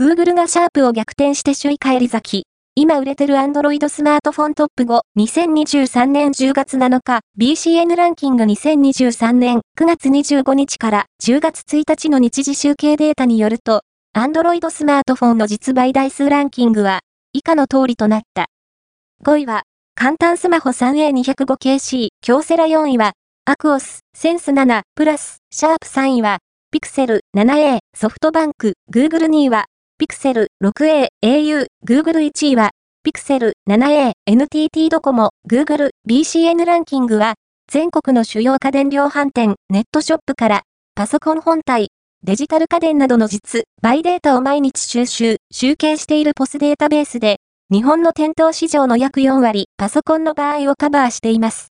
Google がシャープを逆転して首位返り咲き。今売れてる Android スマートフォントップ5、2023年10月7日、BCN ランキング2023年9月25日から10月1日の日時集計データによると、Android スマートフォンの実売台数ランキングは、以下の通りとなった。5位は、簡単スマホ 3A205KC、京セラ4位は、アクオス、センス7、プラス、シャープ3位は、ピクセル 7A、ソフトバンク、Google 2位は、ピクセル 6A、au、Google 1位は、ピクセル 7A、NTT ドコモ、Google、BCN ランキングは、全国の主要家電量販店、ネットショップから、パソコン本体、デジタル家電などの実、バイデータを毎日収集、集計しているポスデータベースで、日本の店頭市場の約4割、パソコンの場合をカバーしています。